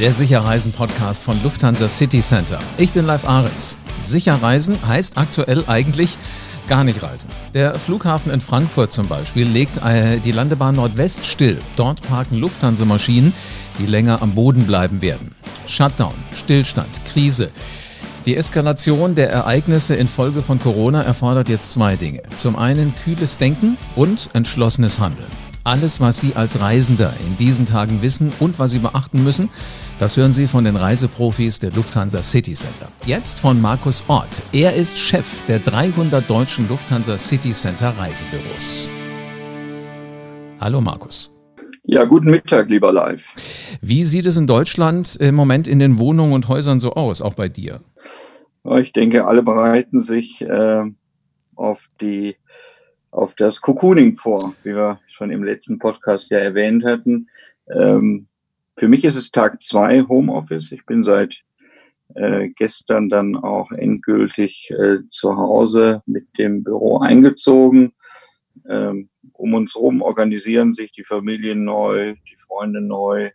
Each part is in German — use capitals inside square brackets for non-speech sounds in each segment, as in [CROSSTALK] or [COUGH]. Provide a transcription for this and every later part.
der Sicherreisen-Podcast von Lufthansa City Center. Ich bin Live Ahrens. Sicherreisen heißt aktuell eigentlich gar nicht reisen. Der Flughafen in Frankfurt zum Beispiel legt äh, die Landebahn Nordwest still. Dort parken Lufthansa-Maschinen, die länger am Boden bleiben werden. Shutdown, Stillstand, Krise. Die Eskalation der Ereignisse infolge von Corona erfordert jetzt zwei Dinge. Zum einen kühles Denken und entschlossenes Handeln. Alles, was Sie als Reisender in diesen Tagen wissen und was Sie beachten müssen, das hören Sie von den Reiseprofis der Lufthansa City Center. Jetzt von Markus Ort. Er ist Chef der 300 deutschen Lufthansa City Center Reisebüros. Hallo Markus. Ja, guten Mittag, lieber Live. Wie sieht es in Deutschland im Moment in den Wohnungen und Häusern so aus, auch bei dir? Ich denke, alle bereiten sich äh, auf die auf das Cocooning vor, wie wir schon im letzten Podcast ja erwähnt hatten. Ähm, für mich ist es Tag zwei Homeoffice. Ich bin seit äh, gestern dann auch endgültig äh, zu Hause mit dem Büro eingezogen. Ähm, um uns herum organisieren sich die Familien neu, die Freunde neu,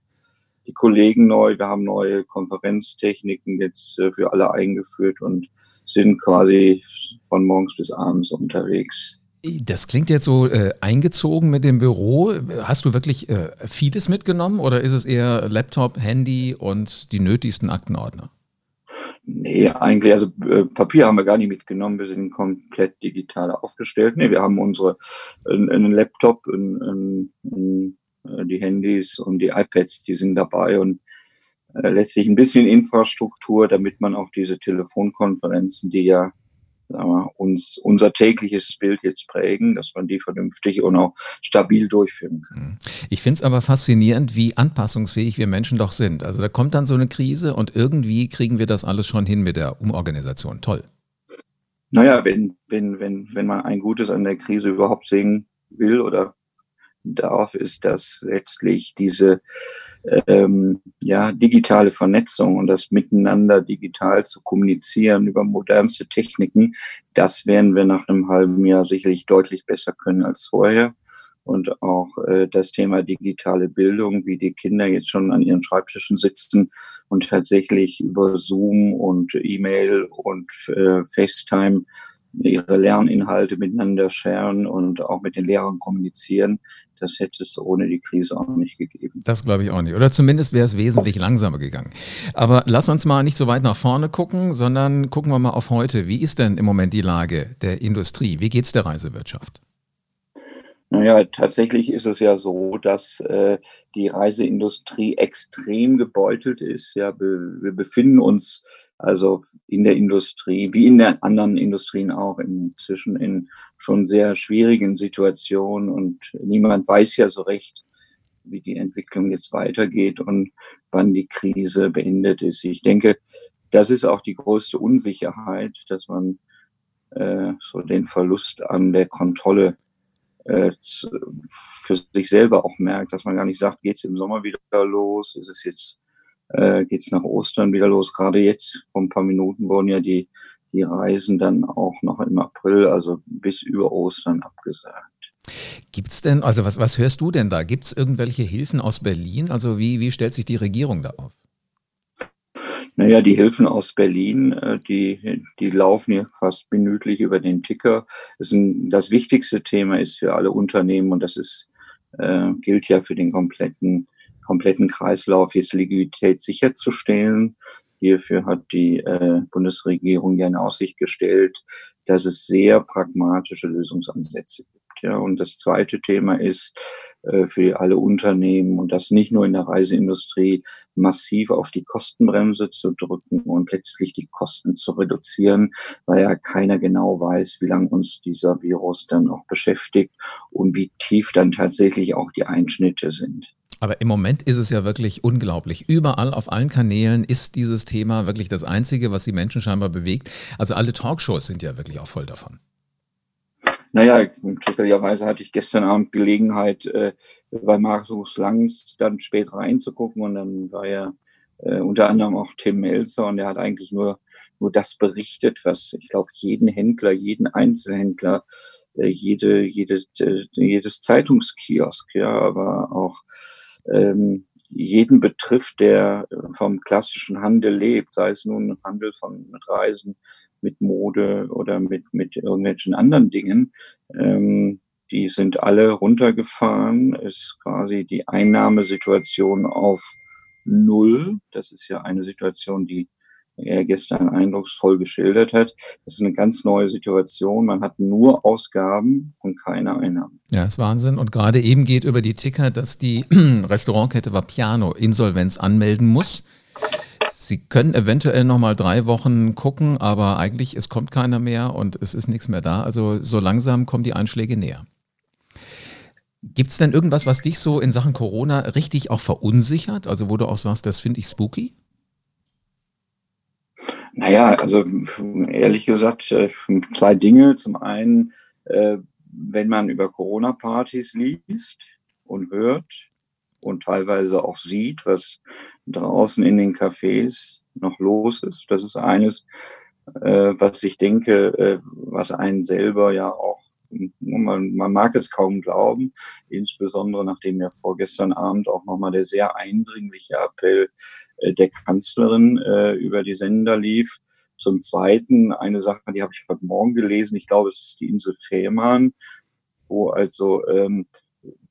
die Kollegen neu. Wir haben neue Konferenztechniken jetzt äh, für alle eingeführt und sind quasi von morgens bis abends unterwegs. Das klingt jetzt so äh, eingezogen mit dem Büro. Hast du wirklich äh, vieles mitgenommen oder ist es eher Laptop, Handy und die nötigsten Aktenordner? Nee, eigentlich, also äh, Papier haben wir gar nicht mitgenommen. Wir sind komplett digital aufgestellt. Nee, wir haben unsere, einen Laptop, ein, ein, äh, die Handys und die iPads, die sind dabei und äh, letztlich ein bisschen Infrastruktur, damit man auch diese Telefonkonferenzen, die ja wir, uns unser tägliches Bild jetzt prägen, dass man die vernünftig und auch stabil durchführen kann. Mhm. Ich finde es aber faszinierend, wie anpassungsfähig wir Menschen doch sind. Also da kommt dann so eine Krise und irgendwie kriegen wir das alles schon hin mit der Umorganisation. Toll. Naja, wenn, wenn, wenn, wenn man ein Gutes an der Krise überhaupt sehen will oder darf, ist, dass letztlich diese ähm, ja, digitale Vernetzung und das Miteinander digital zu kommunizieren über modernste Techniken, das werden wir nach einem halben Jahr sicherlich deutlich besser können als vorher. Und auch äh, das Thema digitale Bildung, wie die Kinder jetzt schon an ihren Schreibtischen sitzen und tatsächlich über Zoom und E-Mail und äh, FaceTime ihre Lerninhalte miteinander scheren und auch mit den Lehrern kommunizieren. Das hätte es ohne die Krise auch nicht gegeben. Das glaube ich auch nicht. Oder zumindest wäre es wesentlich langsamer gegangen. Aber lass uns mal nicht so weit nach vorne gucken, sondern gucken wir mal auf heute. Wie ist denn im Moment die Lage der Industrie? Wie geht es der Reisewirtschaft? Naja, tatsächlich ist es ja so, dass äh, die Reiseindustrie extrem gebeutelt ist. Ja, be wir befinden uns also in der Industrie, wie in den anderen Industrien auch, inzwischen in schon sehr schwierigen Situationen und niemand weiß ja so recht, wie die Entwicklung jetzt weitergeht und wann die Krise beendet ist. Ich denke, das ist auch die größte Unsicherheit, dass man äh, so den Verlust an der Kontrolle für sich selber auch merkt, dass man gar nicht sagt, geht es im Sommer wieder los, ist es jetzt, äh, geht es nach Ostern wieder los. Gerade jetzt, vor ein paar Minuten wurden ja die, die Reisen dann auch noch im April, also bis über Ostern abgesagt. Gibt es denn, also was, was hörst du denn da? Gibt es irgendwelche Hilfen aus Berlin? Also wie, wie stellt sich die Regierung da auf? Naja, die Hilfen aus Berlin, äh, die, die laufen ja fast minütlich über den Ticker. Das, ein, das wichtigste Thema ist für alle Unternehmen und das ist, äh, gilt ja für den kompletten, kompletten Kreislauf, jetzt Liquidität sicherzustellen. Hierfür hat die äh, Bundesregierung ja in Aussicht gestellt, dass es sehr pragmatische Lösungsansätze gibt. Ja, und das zweite Thema ist äh, für alle Unternehmen und das nicht nur in der Reiseindustrie massiv auf die Kostenbremse zu drücken und letztlich die Kosten zu reduzieren, weil ja keiner genau weiß, wie lange uns dieser Virus dann auch beschäftigt und wie tief dann tatsächlich auch die Einschnitte sind. Aber im Moment ist es ja wirklich unglaublich. Überall auf allen Kanälen ist dieses Thema wirklich das Einzige, was die Menschen scheinbar bewegt. Also alle Talkshows sind ja wirklich auch voll davon. Naja, zufälligerweise hatte ich gestern Abend Gelegenheit, äh, bei Markus Langs dann spät reinzugucken und dann war ja äh, unter anderem auch Tim Melzer und der hat eigentlich nur, nur das berichtet, was ich glaube, jeden Händler, jeden Einzelhändler, äh, jede, jede, äh, jedes Zeitungskiosk, ja, aber auch ähm, jeden betrifft, der vom klassischen Handel lebt, sei es nun Handel von mit Reisen, mit Mode oder mit, mit irgendwelchen anderen Dingen. Ähm, die sind alle runtergefahren, ist quasi die Einnahmesituation auf Null. Das ist ja eine Situation, die er gestern eindrucksvoll geschildert hat. Das ist eine ganz neue Situation. Man hat nur Ausgaben und keine Einnahmen. Ja, ist Wahnsinn. Und gerade eben geht über die Ticker, dass die [CLEARS THROAT] Restaurantkette Vapiano Insolvenz anmelden muss. Sie können eventuell noch mal drei Wochen gucken, aber eigentlich es kommt keiner mehr und es ist nichts mehr da. Also so langsam kommen die Einschläge näher. Gibt es denn irgendwas, was dich so in Sachen Corona richtig auch verunsichert? Also wo du auch sagst, das finde ich spooky? Naja, also ehrlich gesagt, äh, zwei Dinge. Zum einen, äh, wenn man über Corona-Partys liest und hört und teilweise auch sieht, was draußen in den Cafés noch los ist. Das ist eines, äh, was ich denke, was einen selber ja auch man, man mag es kaum glauben, insbesondere nachdem ja vorgestern Abend auch nochmal der sehr eindringliche Appell äh, der Kanzlerin äh, über die Sender lief. Zum Zweiten eine Sache, die habe ich heute Morgen gelesen. Ich glaube, es ist die Insel Fehmarn, wo also ähm,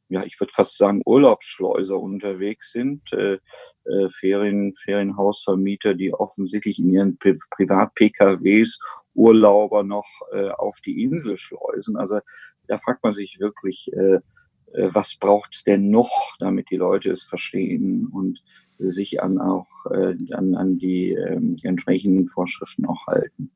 ja, ich würde fast sagen, Urlaubsschleuser unterwegs sind, äh, äh, Ferien, Ferienhausvermieter, die offensichtlich in ihren Privat-PKWs Urlauber noch äh, auf die Insel schleusen. Also da fragt man sich wirklich, äh, äh was braucht denn noch, damit die Leute es verstehen und sich an auch äh, an, an die äh, entsprechenden Vorschriften auch halten.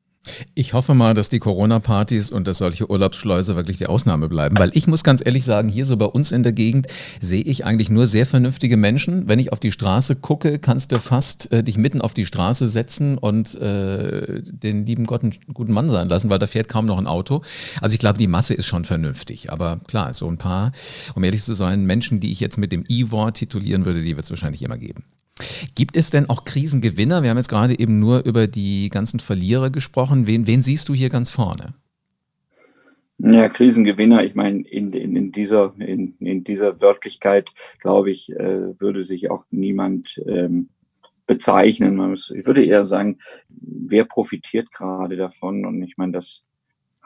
Ich hoffe mal, dass die Corona-Partys und dass solche Urlaubsschleuse wirklich die Ausnahme bleiben, weil ich muss ganz ehrlich sagen, hier so bei uns in der Gegend sehe ich eigentlich nur sehr vernünftige Menschen. Wenn ich auf die Straße gucke, kannst du fast äh, dich mitten auf die Straße setzen und äh, den lieben Gott einen guten Mann sein lassen, weil da fährt kaum noch ein Auto. Also ich glaube, die Masse ist schon vernünftig. Aber klar, so ein paar, um ehrlich zu sein, Menschen, die ich jetzt mit dem I-Wort titulieren würde, die wird es wahrscheinlich immer geben. Gibt es denn auch Krisengewinner? Wir haben jetzt gerade eben nur über die ganzen Verlierer gesprochen. Wen, wen siehst du hier ganz vorne? Ja, Krisengewinner, ich meine, in, in, in, dieser, in, in dieser Wörtlichkeit, glaube ich, äh, würde sich auch niemand ähm, bezeichnen. Muss, ich würde eher sagen, wer profitiert gerade davon? Und ich meine, das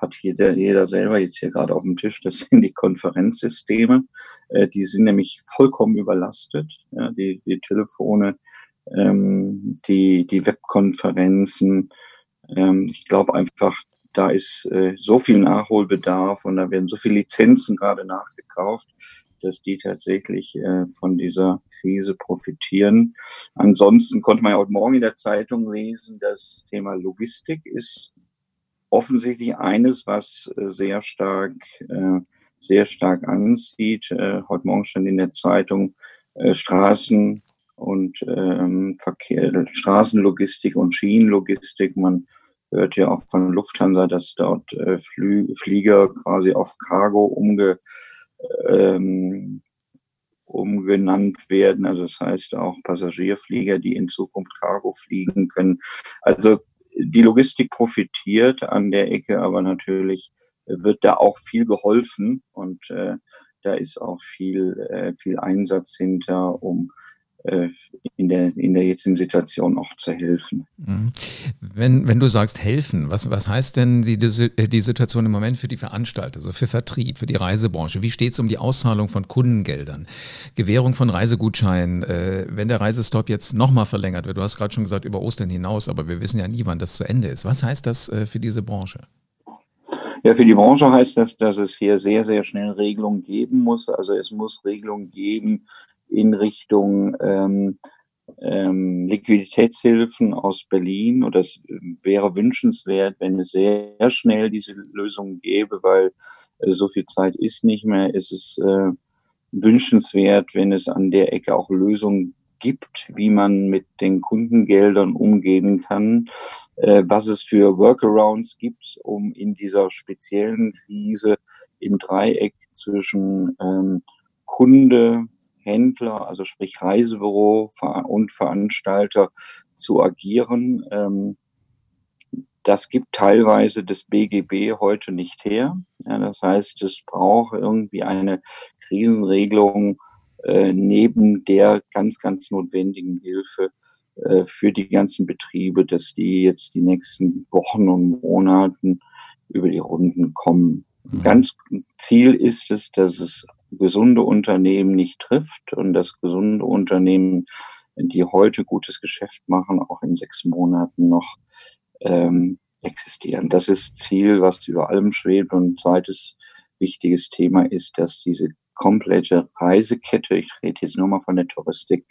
hat jeder, jeder selber jetzt hier gerade auf dem Tisch, das sind die Konferenzsysteme. Äh, die sind nämlich vollkommen überlastet. Ja, die, die Telefone, ähm, die, die Webkonferenzen. Ähm, ich glaube einfach, da ist äh, so viel Nachholbedarf und da werden so viele Lizenzen gerade nachgekauft, dass die tatsächlich äh, von dieser Krise profitieren. Ansonsten konnte man ja heute Morgen in der Zeitung lesen, das Thema Logistik ist offensichtlich eines, was äh, sehr stark, äh, sehr stark anzieht. Äh, heute Morgen stand in der Zeitung Straßen und ähm, Verkehr, Straßenlogistik und Schienenlogistik. Man hört ja auch von Lufthansa, dass dort Flü Flieger quasi auf Cargo umge, ähm, umgenannt werden. Also das heißt auch Passagierflieger, die in Zukunft Cargo fliegen können. Also die Logistik profitiert an der Ecke, aber natürlich wird da auch viel geholfen und äh, da ist auch viel, äh, viel Einsatz hinter, um äh, in der, in der jetzigen Situation auch zu helfen. Mhm. Wenn, wenn du sagst helfen, was, was heißt denn die, die Situation im Moment für die Veranstalter, also für Vertrieb, für die Reisebranche? Wie steht es um die Auszahlung von Kundengeldern, Gewährung von Reisegutscheinen, äh, wenn der Reisestop jetzt nochmal verlängert wird? Du hast gerade schon gesagt, über Ostern hinaus, aber wir wissen ja nie, wann das zu Ende ist. Was heißt das äh, für diese Branche? Ja, für die Branche heißt das, dass es hier sehr, sehr schnell Regelungen geben muss. Also es muss Regelungen geben, in Richtung ähm, ähm, Liquiditätshilfen aus Berlin. Und das wäre wünschenswert, wenn es sehr schnell diese Lösung gäbe, weil äh, so viel Zeit ist nicht mehr. Es ist äh, wünschenswert, wenn es an der Ecke auch Lösungen gibt, wie man mit den Kundengeldern umgehen kann, äh, was es für Workarounds gibt, um in dieser speziellen Krise im Dreieck zwischen ähm, Kunde, Händler, also sprich Reisebüro und Veranstalter zu agieren. Ähm, das gibt teilweise das BGB heute nicht her. Ja, das heißt, es braucht irgendwie eine Krisenregelung äh, neben der ganz, ganz notwendigen Hilfe äh, für die ganzen Betriebe, dass die jetzt die nächsten Wochen und Monaten über die Runden kommen. Mhm. Ganz Ziel ist es, dass es gesunde Unternehmen nicht trifft und dass gesunde Unternehmen, die heute gutes Geschäft machen, auch in sechs Monaten noch ähm, existieren. Das ist Ziel, was über allem schwebt. Und zweites wichtiges Thema ist, dass diese komplette Reisekette, ich rede jetzt nur mal von der Touristik,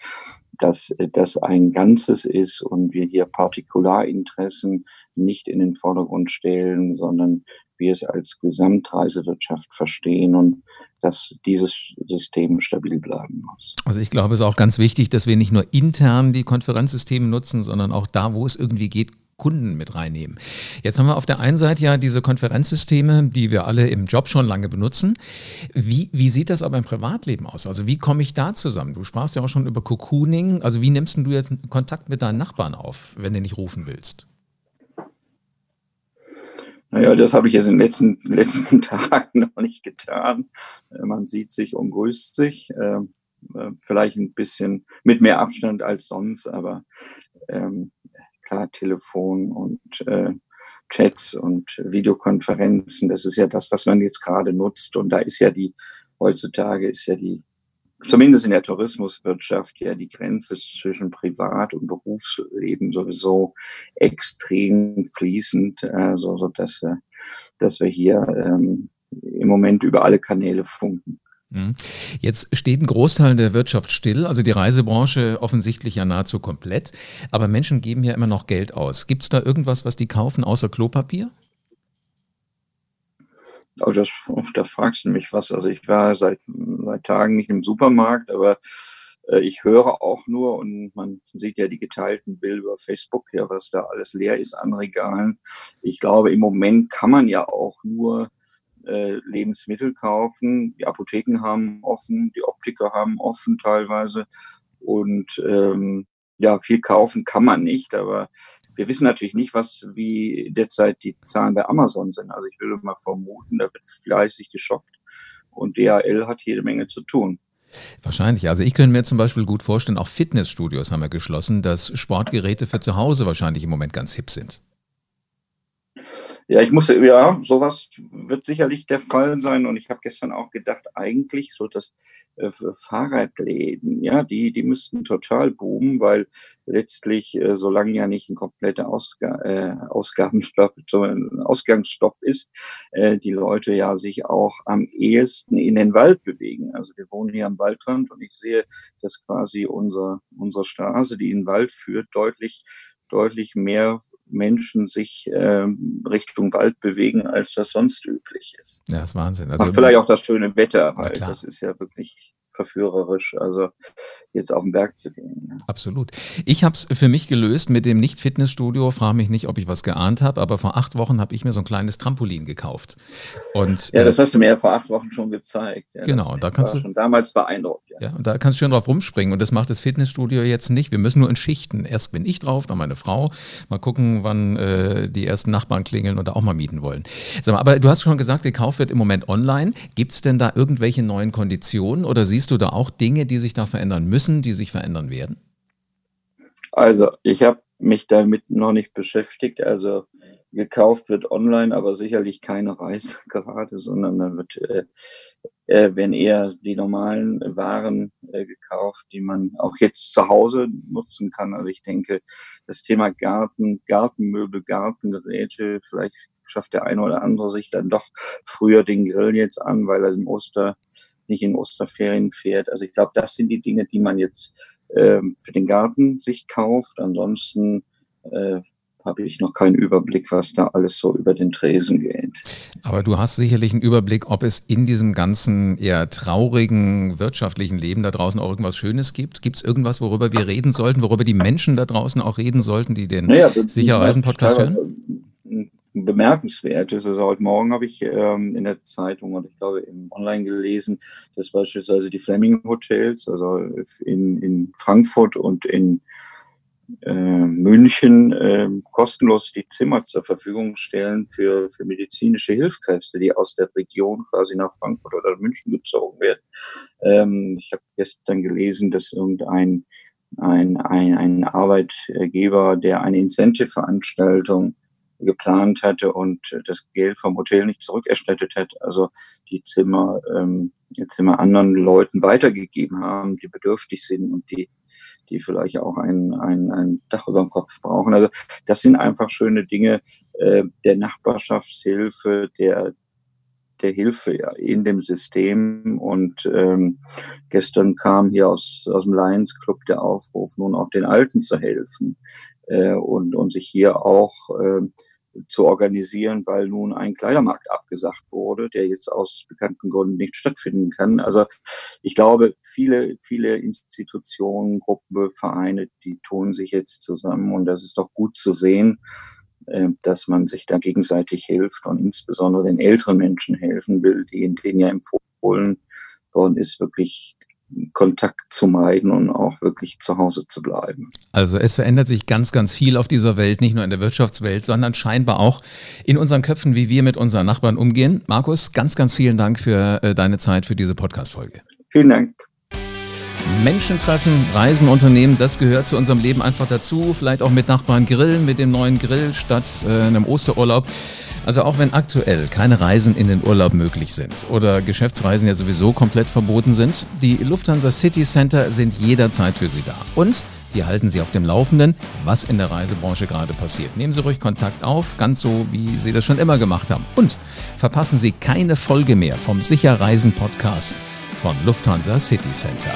dass das ein Ganzes ist und wir hier Partikularinteressen nicht in den Vordergrund stellen, sondern wir es als Gesamtreisewirtschaft verstehen und dass dieses System stabil bleiben muss. Also ich glaube, es ist auch ganz wichtig, dass wir nicht nur intern die Konferenzsysteme nutzen, sondern auch da, wo es irgendwie geht, Kunden mit reinnehmen. Jetzt haben wir auf der einen Seite ja diese Konferenzsysteme, die wir alle im Job schon lange benutzen. Wie, wie sieht das aber im Privatleben aus? Also wie komme ich da zusammen? Du sprachst ja auch schon über Cocooning. Also wie nimmst du jetzt Kontakt mit deinen Nachbarn auf, wenn du nicht rufen willst? Naja, das habe ich jetzt in den letzten, [LAUGHS] letzten Tagen noch nicht getan. Äh, man sieht sich und grüßt sich. Ähm, äh, vielleicht ein bisschen mit mehr Abstand als sonst, aber ähm, klar, Telefon und äh, Chats und Videokonferenzen, das ist ja das, was man jetzt gerade nutzt. Und da ist ja die, heutzutage ist ja die, zumindest in der Tourismuswirtschaft, ja die Grenze zwischen Privat- und Berufsleben sowieso extrem fließend, also so dass wir, dass wir hier ähm, im Moment über alle Kanäle funken. Mhm. Jetzt steht ein Großteil der Wirtschaft still, also die Reisebranche offensichtlich ja nahezu komplett. Aber Menschen geben ja immer noch Geld aus. Gibt es da irgendwas, was die kaufen außer Klopapier? Oh, das, da fragst du mich was. Also ich war seit, seit Tagen nicht im Supermarkt, aber äh, ich höre auch nur und man sieht ja die geteilten Bilder über Facebook, ja, was da alles leer ist an Regalen. Ich glaube, im Moment kann man ja auch nur äh, Lebensmittel kaufen. Die Apotheken haben offen, die Optiker haben offen teilweise. Und ähm, ja, viel kaufen kann man nicht, aber wir wissen natürlich nicht, was wie derzeit die Zahlen bei Amazon sind. Also ich würde mal vermuten, da wird fleißig geshoppt und DHL hat jede Menge zu tun. Wahrscheinlich. Also ich könnte mir zum Beispiel gut vorstellen, auch Fitnessstudios haben wir geschlossen, dass Sportgeräte für zu Hause wahrscheinlich im Moment ganz hip sind. Ja, ich muss, ja, sowas wird sicherlich der Fall sein. Und ich habe gestern auch gedacht, eigentlich so das äh, Fahrradläden, ja, die, die müssten total boomen, weil letztlich, äh, solange ja nicht ein kompletter Ausga äh, Ausgabenstopp, [LAUGHS] so ein Ausgangsstopp ist, äh, die Leute ja sich auch am ehesten in den Wald bewegen. Also wir wohnen hier am Waldrand und ich sehe, dass quasi unser, unsere Straße, die in den Wald führt, deutlich deutlich mehr Menschen sich ähm, Richtung Wald bewegen, als das sonst üblich ist. Ja, das ist Wahnsinn. Also, Macht vielleicht auch das schöne Wetter, weil das ist ja wirklich verführerisch, also jetzt auf den Berg zu gehen. Ne? Absolut. Ich habe es für mich gelöst mit dem Nicht-Fitnessstudio. Frage mich nicht, ob ich was geahnt habe, aber vor acht Wochen habe ich mir so ein kleines Trampolin gekauft. Und, ja, das äh, hast du mir ja vor acht Wochen schon gezeigt. Ja, genau, da kannst du schon damals beeindruckt. Ja. ja, und da kannst du schön drauf rumspringen und das macht das Fitnessstudio jetzt nicht. Wir müssen nur in Schichten. Erst bin ich drauf, dann meine Frau. Mal gucken, wann äh, die ersten Nachbarn klingeln und da auch mal mieten wollen. Mal, aber du hast schon gesagt, der Kauf wird im Moment online. Gibt es denn da irgendwelche neuen Konditionen oder siehst Siehst du da auch Dinge, die sich da verändern müssen, die sich verändern werden? Also, ich habe mich damit noch nicht beschäftigt. Also, gekauft wird online, aber sicherlich keine Reise [LAUGHS] gerade, sondern dann wird, äh, äh, wenn eher die normalen Waren äh, gekauft, die man auch jetzt zu Hause nutzen kann. Also ich denke, das Thema Garten, Gartenmöbel, Gartengeräte, vielleicht schafft der eine oder andere sich dann doch früher den Grill jetzt an, weil er im Oster nicht in Osterferien fährt. Also ich glaube, das sind die Dinge, die man jetzt ähm, für den Garten sich kauft. Ansonsten äh, habe ich noch keinen Überblick, was da alles so über den Tresen geht. Aber du hast sicherlich einen Überblick, ob es in diesem ganzen eher traurigen wirtschaftlichen Leben da draußen auch irgendwas Schönes gibt. Gibt es irgendwas, worüber wir reden sollten, worüber die Menschen da draußen auch reden sollten, die den naja, Sicherreisen-Podcast hören? Bemerkenswert ist. Also heute Morgen habe ich ähm, in der Zeitung und ich glaube im Online gelesen, dass beispielsweise die Fleming Hotels, also in, in Frankfurt und in äh, München äh, kostenlos die Zimmer zur Verfügung stellen für, für medizinische Hilfskräfte, die aus der Region quasi nach Frankfurt oder München gezogen werden. Ähm, ich habe gestern gelesen, dass irgendein ein, ein, ein Arbeitgeber, der eine Incentive-Veranstaltung geplant hatte und das Geld vom Hotel nicht zurückerstattet hat, also die Zimmer, ähm, die Zimmer anderen Leuten weitergegeben haben, die bedürftig sind und die die vielleicht auch ein, ein, ein Dach über dem Kopf brauchen. Also das sind einfach schöne Dinge äh, der Nachbarschaftshilfe, der der Hilfe ja, in dem System. Und ähm, gestern kam hier aus, aus dem Lions Club der Aufruf, nun auch den Alten zu helfen äh, und, und sich hier auch äh, zu organisieren, weil nun ein Kleidermarkt abgesagt wurde, der jetzt aus bekannten Gründen nicht stattfinden kann. Also ich glaube, viele, viele Institutionen, Gruppen, Vereine, die tun sich jetzt zusammen und das ist doch gut zu sehen, äh, dass man sich da gegenseitig hilft und insbesondere den älteren Menschen helfen will, die, denen ja empfohlen worden ist, wirklich Kontakt zu meiden und auch wirklich zu Hause zu bleiben. Also es verändert sich ganz, ganz viel auf dieser Welt, nicht nur in der Wirtschaftswelt, sondern scheinbar auch in unseren Köpfen, wie wir mit unseren Nachbarn umgehen. Markus, ganz, ganz vielen Dank für äh, deine Zeit für diese Podcast-Folge. Vielen Dank. Menschen treffen, Reisen unternehmen, das gehört zu unserem Leben einfach dazu. Vielleicht auch mit Nachbarn grillen, mit dem neuen Grill statt äh, einem Osterurlaub. Also auch wenn aktuell keine Reisen in den Urlaub möglich sind oder Geschäftsreisen ja sowieso komplett verboten sind, die Lufthansa City Center sind jederzeit für Sie da. Und die halten Sie auf dem Laufenden, was in der Reisebranche gerade passiert. Nehmen Sie ruhig Kontakt auf, ganz so, wie Sie das schon immer gemacht haben. Und verpassen Sie keine Folge mehr vom Sicher Reisen Podcast von Lufthansa City Center.